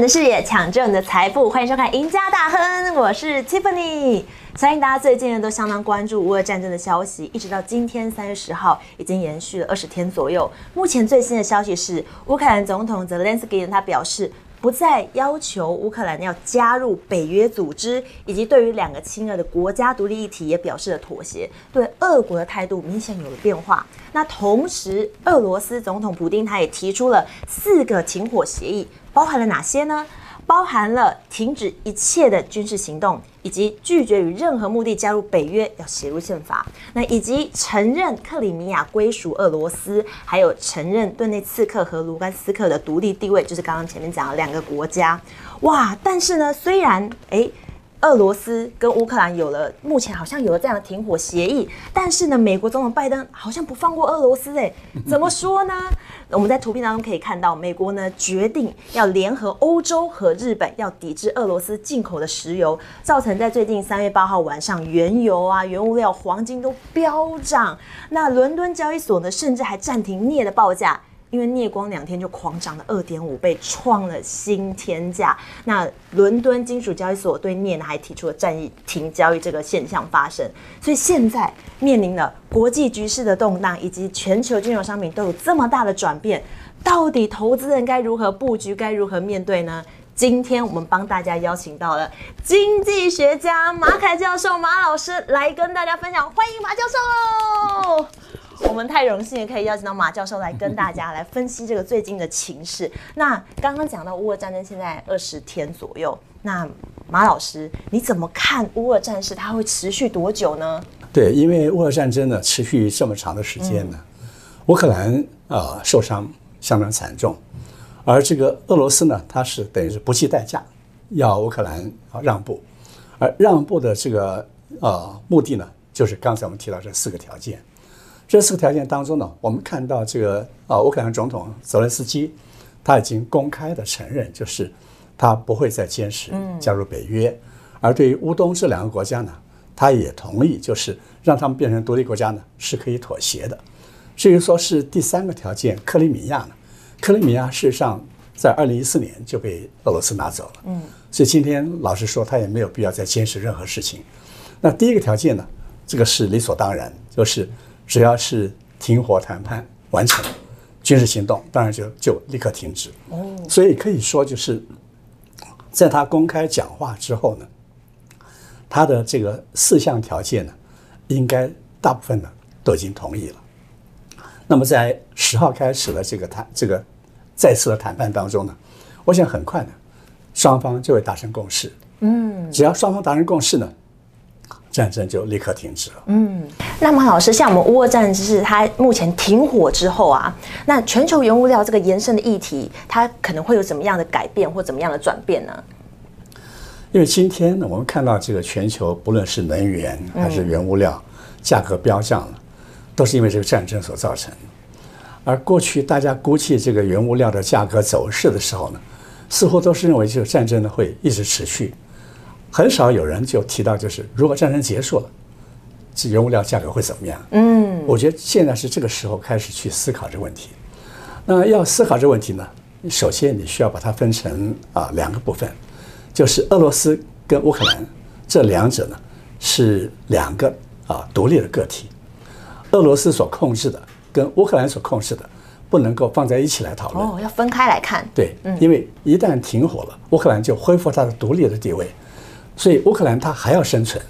的视野，抢救你的财富，欢迎收看《赢家大亨》，我是 Tiffany。相信大家最近呢都相当关注乌俄战争的消息，一直到今天三月十号，已经延续了二十天左右。目前最新的消息是，乌克兰总统泽连斯基他表示。不再要求乌克兰要加入北约组织，以及对于两个亲俄的国家独立议题也表示了妥协，对俄国的态度明显有了变化。那同时，俄罗斯总统普京他也提出了四个停火协议，包含了哪些呢？包含了停止一切的军事行动，以及拒绝与任何目的加入北约，要写入宪法。那以及承认克里米亚归属俄罗斯，还有承认顿内茨克和卢甘斯克的独立地位，就是刚刚前面讲的两个国家。哇！但是呢，虽然哎。俄罗斯跟乌克兰有了，目前好像有了这样的停火协议，但是呢，美国总统拜登好像不放过俄罗斯，哎，怎么说呢？我们在图片当中可以看到，美国呢决定要联合欧洲和日本，要抵制俄罗斯进口的石油，造成在最近三月八号晚上，原油啊、原物料、黄金都飙涨，那伦敦交易所呢，甚至还暂停镍的报价。因为镍光两天就狂涨了二点五倍，创了新天价。那伦敦金属交易所对镍呢还提出了暂停交易这个现象发生。所以现在面临了国际局势的动荡，以及全球金融商品都有这么大的转变，到底投资人该如何布局，该如何面对呢？今天我们帮大家邀请到了经济学家马凯教授马老师来跟大家分享，欢迎马教授。我们太荣幸可以邀请到马教授来跟大家来分析这个最近的情势。那刚刚讲到乌俄战争现在二十天左右，那马老师你怎么看乌俄战事？它会持续多久呢？对，因为乌俄战争呢持续这么长的时间呢，乌克兰啊受伤相当惨重，而这个俄罗斯呢，它是等于是不计代价要乌克兰啊让步，而让步的这个呃目的呢，就是刚才我们提到这四个条件。这四个条件当中呢，我们看到这个啊，乌克兰总统泽连斯基他已经公开的承认，就是他不会再坚持加入北约，而对于乌东这两个国家呢，他也同意，就是让他们变成独立国家呢是可以妥协的。至于说是第三个条件，克里米亚呢，克里米亚事实上在二零一四年就被俄罗斯拿走了，嗯，所以今天老实说，他也没有必要再坚持任何事情。那第一个条件呢，这个是理所当然，就是。只要是停火谈判完成，军事行动当然就就立刻停止。哦，所以可以说就是在他公开讲话之后呢，他的这个四项条件呢，应该大部分呢都已经同意了。那么在十号开始的这个谈这个再次的谈判当中呢，我想很快呢，双方就会达成共识。嗯，只要双方达成共识呢。战争就立刻停止了。嗯，那么老师，像我们乌俄战是它目前停火之后啊，那全球原物料这个延伸的议题，它可能会有怎么样的改变或怎么样的转变呢？因为今天呢，我们看到这个全球不论是能源还是原物料价格飙涨了，都是因为这个战争所造成。而过去大家估计这个原物料的价格走势的时候呢，似乎都是认为这个战争呢会一直持续。很少有人就提到，就是如果战争结束了，这原物料价格会怎么样？嗯，我觉得现在是这个时候开始去思考这个问题。那要思考这个问题呢，首先你需要把它分成啊两个部分，就是俄罗斯跟乌克兰这两者呢是两个啊独立的个体，俄罗斯所控制的跟乌克兰所控制的不能够放在一起来讨论。哦，要分开来看。对，因为一旦停火了，乌克兰就恢复它的独立的地位。所以乌克兰它还要生存，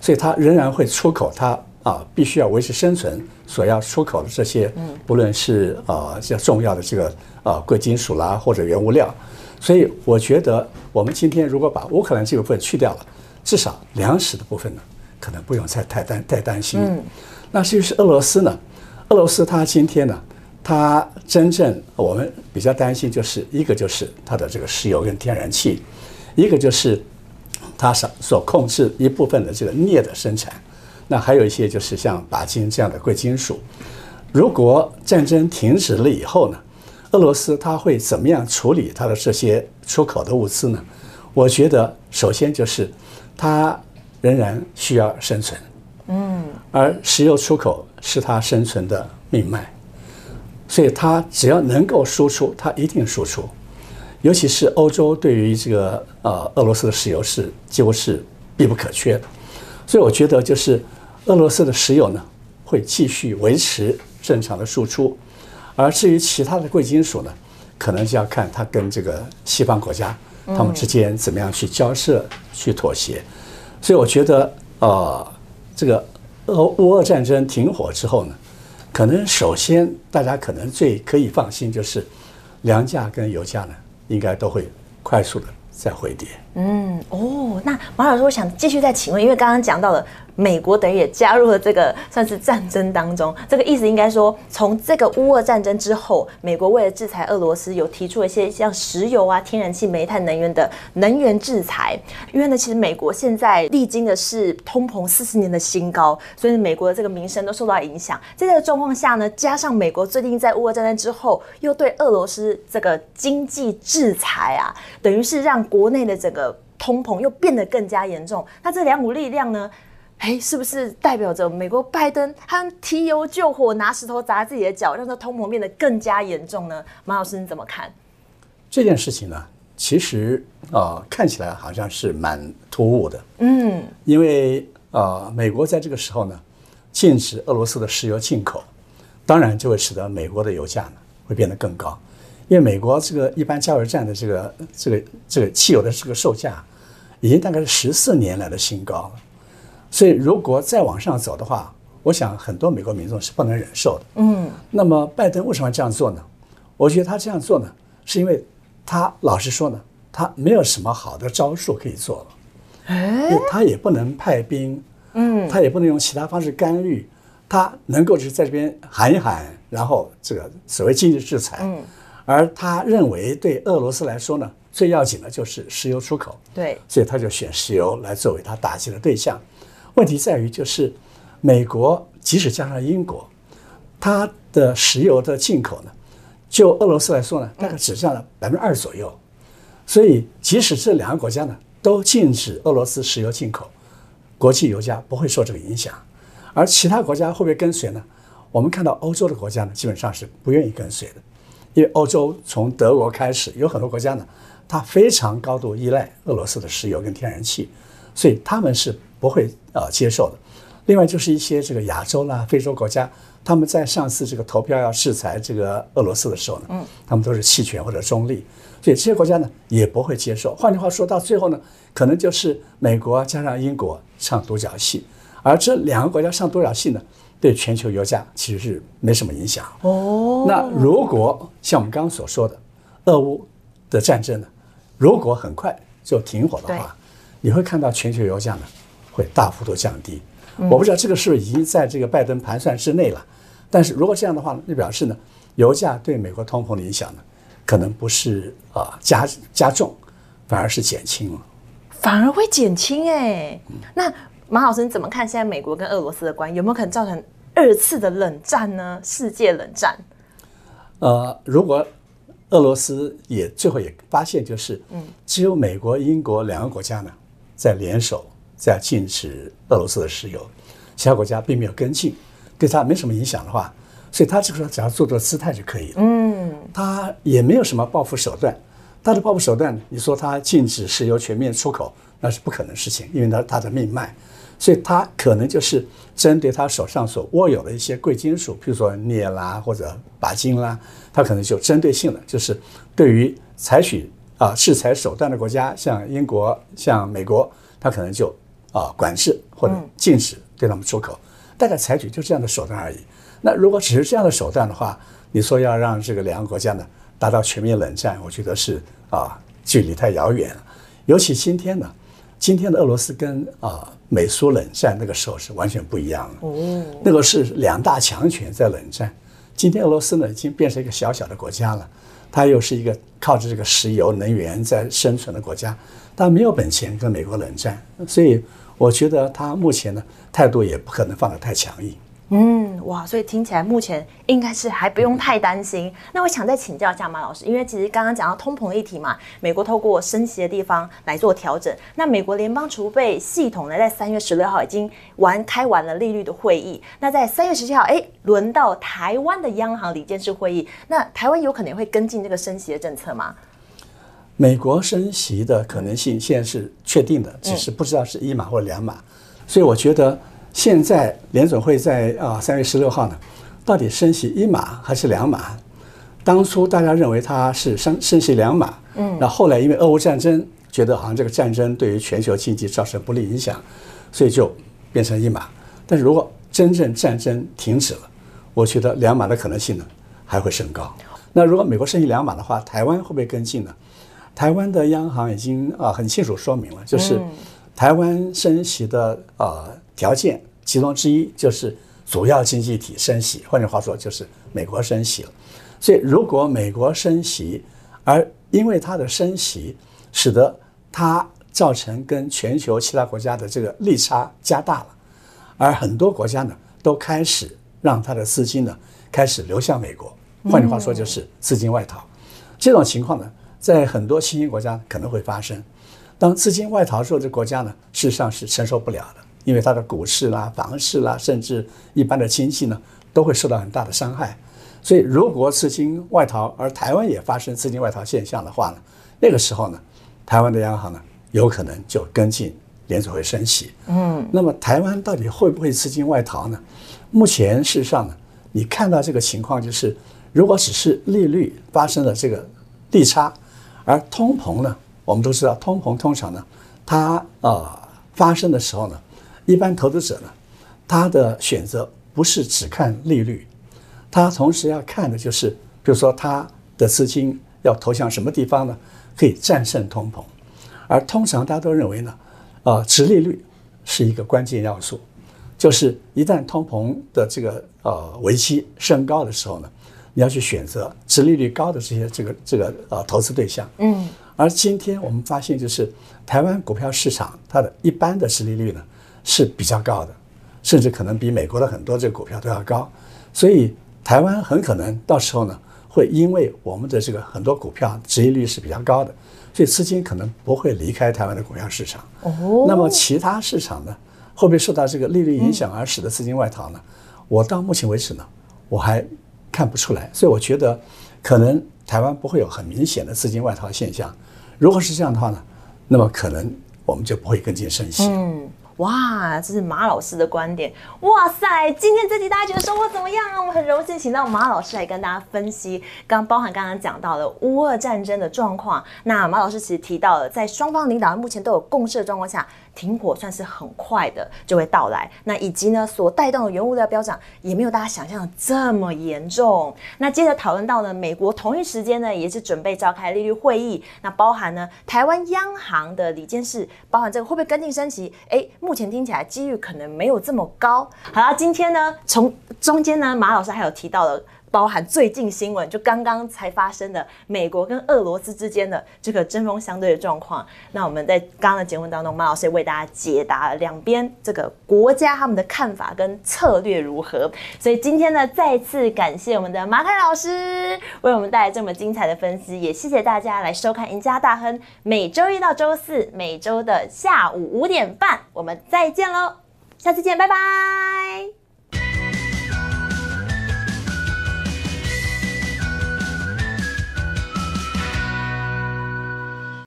所以它仍然会出口它啊，必须要维持生存所要出口的这些，不论是啊较重要的这个啊贵金属啦或者原物料。所以我觉得我们今天如果把乌克兰这部分去掉了，至少粮食的部分呢，可能不用再太担太担心。那至于是俄罗斯呢？俄罗斯它今天呢，它真正我们比较担心就是一个就是它的这个石油跟天然气，一个就是。它所所控制一部分的这个镍的生产，那还有一些就是像钯金这样的贵金属。如果战争停止了以后呢，俄罗斯它会怎么样处理它的这些出口的物资呢？我觉得首先就是它仍然需要生存，嗯，而石油出口是它生存的命脉，所以它只要能够输出，它一定输出。尤其是欧洲对于这个呃俄罗斯的石油是几乎是必不可缺的，所以我觉得就是俄罗斯的石油呢会继续维持正常的输出，而至于其他的贵金属呢，可能就要看它跟这个西方国家他们之间怎么样去交涉、去妥协。所以我觉得呃这个俄乌战争停火之后呢，可能首先大家可能最可以放心就是粮价跟油价呢。应该都会快速的再回跌。嗯，哦，那马老师，我想继续再请问，因为刚刚讲到了。美国等于也加入了这个算是战争当中，这个意思应该说，从这个乌俄战争之后，美国为了制裁俄罗斯，有提出了一些像石油啊、天然气、煤炭能源的能源制裁。因为呢，其实美国现在历经的是通膨四十年的新高，所以美国的这个民生都受到影响。在这个状况下呢，加上美国最近在乌俄战争之后，又对俄罗斯这个经济制裁啊，等于是让国内的整个通膨又变得更加严重。那这两股力量呢？哎，是不是代表着美国拜登他提油救火，拿石头砸自己的脚，让这通膨变得更加严重呢？马老师你怎么看这件事情呢？其实啊，看起来好像是蛮突兀的。嗯，因为啊，美国在这个时候呢，禁止俄罗斯的石油进口，当然就会使得美国的油价呢会变得更高。因为美国这个一般加油站的这个这个这个汽油的这个售价，已经大概是十四年来的新高了。所以，如果再往上走的话，我想很多美国民众是不能忍受的。嗯，那么拜登为什么要这样做呢？我觉得他这样做呢，是因为他老实说呢，他没有什么好的招数可以做了。哎，他也不能派兵，嗯，他也不能用其他方式干预，他能够就是在这边喊一喊，然后这个所谓经济制裁。嗯，而他认为对俄罗斯来说呢，最要紧的就是石油出口。对，所以他就选石油来作为他打击的对象。问题在于，就是美国即使加上英国，它的石油的进口呢，就俄罗斯来说呢，大概只占了百分之二左右。所以，即使这两个国家呢都禁止俄罗斯石油进口，国际油价不会受这个影响。而其他国家会不会跟随呢？我们看到欧洲的国家呢，基本上是不愿意跟随的，因为欧洲从德国开始，有很多国家呢，它非常高度依赖俄罗斯的石油跟天然气，所以他们是。不会呃接受的。另外就是一些这个亚洲啦、非洲国家，他们在上次这个投票要制裁这个俄罗斯的时候呢，嗯，他们都是弃权或者中立，所以这些国家呢也不会接受。换句话说到最后呢，可能就是美国加上英国唱独角戏，而这两个国家唱独角戏呢，对全球油价其实是没什么影响。哦，那如果像我们刚刚所说的，俄乌的战争呢，如果很快就停火的话，你会看到全球油价呢。会大幅度降低，我不知道这个是不是已经在这个拜登盘算之内了。但是如果这样的话，就表示呢，油价对美国通膨的影响呢，可能不是啊加加重，反而是减轻了。反而会减轻哎。那马老师你怎么看现在美国跟俄罗斯的关系有没有可能造成二次的冷战呢？世界冷战？呃，如果俄罗斯也最后也发现，就是嗯，只有美国、英国两个国家呢在联手。在禁止俄罗斯的石油，其他国家并没有跟进，对他没什么影响的话，所以他这个时候只要做做姿态就可以了。嗯，他也没有什么报复手段，他的报复手段，你说他禁止石油全面出口，那是不可能事情，因为他他的命脉，所以他可能就是针对他手上所握有的一些贵金属，比如说镍啦或者钯金啦，他可能就针对性的，就是对于采取啊制裁手段的国家，像英国、像美国，他可能就。啊，管制或者禁止对他们出口，大概采取就这样的手段而已。那如果只是这样的手段的话，你说要让这个两个国家呢达到全面冷战，我觉得是啊，距离太遥远了。尤其今天呢，今天的俄罗斯跟啊美苏冷战那个时候是完全不一样的。哦，那个是两大强权在冷战，今天俄罗斯呢已经变成一个小小的国家了，它又是一个靠着这个石油能源在生存的国家，但没有本钱跟美国冷战，所以。我觉得他目前呢态度也不可能放得太强硬。嗯，哇，所以听起来目前应该是还不用太担心。那我想再请教一下马老师，因为其实刚刚讲到通膨议题嘛，美国透过升息的地方来做调整。那美国联邦储备系统呢，在三月十六号已经完开完了利率的会议。那在三月十七号，哎，轮到台湾的央行理监事会议，那台湾有可能会跟进这个升息的政策吗？美国升息的可能性现在是确定的，只是不知道是一码或两码。所以我觉得现在联总会在啊三月十六号呢，到底升息一码还是两码？当初大家认为它是升升息两码，嗯，那后来因为俄乌战争，觉得好像这个战争对于全球经济造成不利影响，所以就变成一码。但是如果真正战争停止了，我觉得两码的可能性呢还会升高。那如果美国升息两码的话，台湾会不会跟进呢？台湾的央行已经啊很清楚说明了，就是台湾升息的呃条件其中之一就是主要经济体升息，换句话说就是美国升息了。所以如果美国升息，而因为它的升息使得它造成跟全球其他国家的这个利差加大了。而很多国家呢，都开始让它的资金呢开始流向美国，换句话说就是资金外逃。这种情况呢，在很多新兴国家可能会发生。当资金外逃的时候，这国家呢事实上是承受不了的，因为它的股市啦、房市啦，甚至一般的经济呢，都会受到很大的伤害。所以，如果资金外逃，而台湾也发生资金外逃现象的话呢，那个时候呢，台湾的央行呢有可能就跟进。联储会升息，嗯，那么台湾到底会不会资金外逃呢？目前事实上呢，你看到这个情况就是，如果只是利率发生了这个利差，而通膨呢，我们都知道通膨通常呢，它呃发生的时候呢，一般投资者呢，他的选择不是只看利率，他同时要看的就是，比如说他的资金要投向什么地方呢，可以战胜通膨，而通常大家都认为呢。啊，殖利率是一个关键要素，就是一旦通膨的这个呃危机升高的时候呢，你要去选择殖利率高的这些这个这个呃投资对象。嗯，而今天我们发现，就是台湾股票市场它的一般的殖利率呢是比较高的，甚至可能比美国的很多这个股票都要高，所以台湾很可能到时候呢会因为我们的这个很多股票殖利率是比较高的。所以资金可能不会离开台湾的股票市场。哦，那么其他市场呢，会不会受到这个利率影响而使得资金外逃呢？我到目前为止呢，我还看不出来。所以我觉得，可能台湾不会有很明显的资金外逃现象。如果是这样的话呢，那么可能我们就不会跟进升息。嗯。哇，这是马老师的观点。哇塞，今天这集大家觉得收获怎么样啊？我们很荣幸请到马老师来跟大家分析，刚包含刚刚讲到的乌俄战争的状况。那马老师其实提到了，在双方领导人目前都有共识的状况下。停火算是很快的就会到来，那以及呢所带动的原物料飙涨也没有大家想象的这么严重。那接着讨论到呢，美国同一时间呢也是准备召开利率会议，那包含呢台湾央行的理监事，包含这个会不会跟进升息？哎，目前听起来几率可能没有这么高。好了，今天呢从中间呢马老师还有提到了。包含最近新闻，就刚刚才发生的美国跟俄罗斯之间的这个针锋相对的状况。那我们在刚刚的节目当中，马老师也为大家解答了两边这个国家他们的看法跟策略如何。所以今天呢，再次感谢我们的马凯老师为我们带来这么精彩的分析，也谢谢大家来收看《赢家大亨》。每周一到周四，每周的下午五点半，我们再见喽！下次见，拜拜。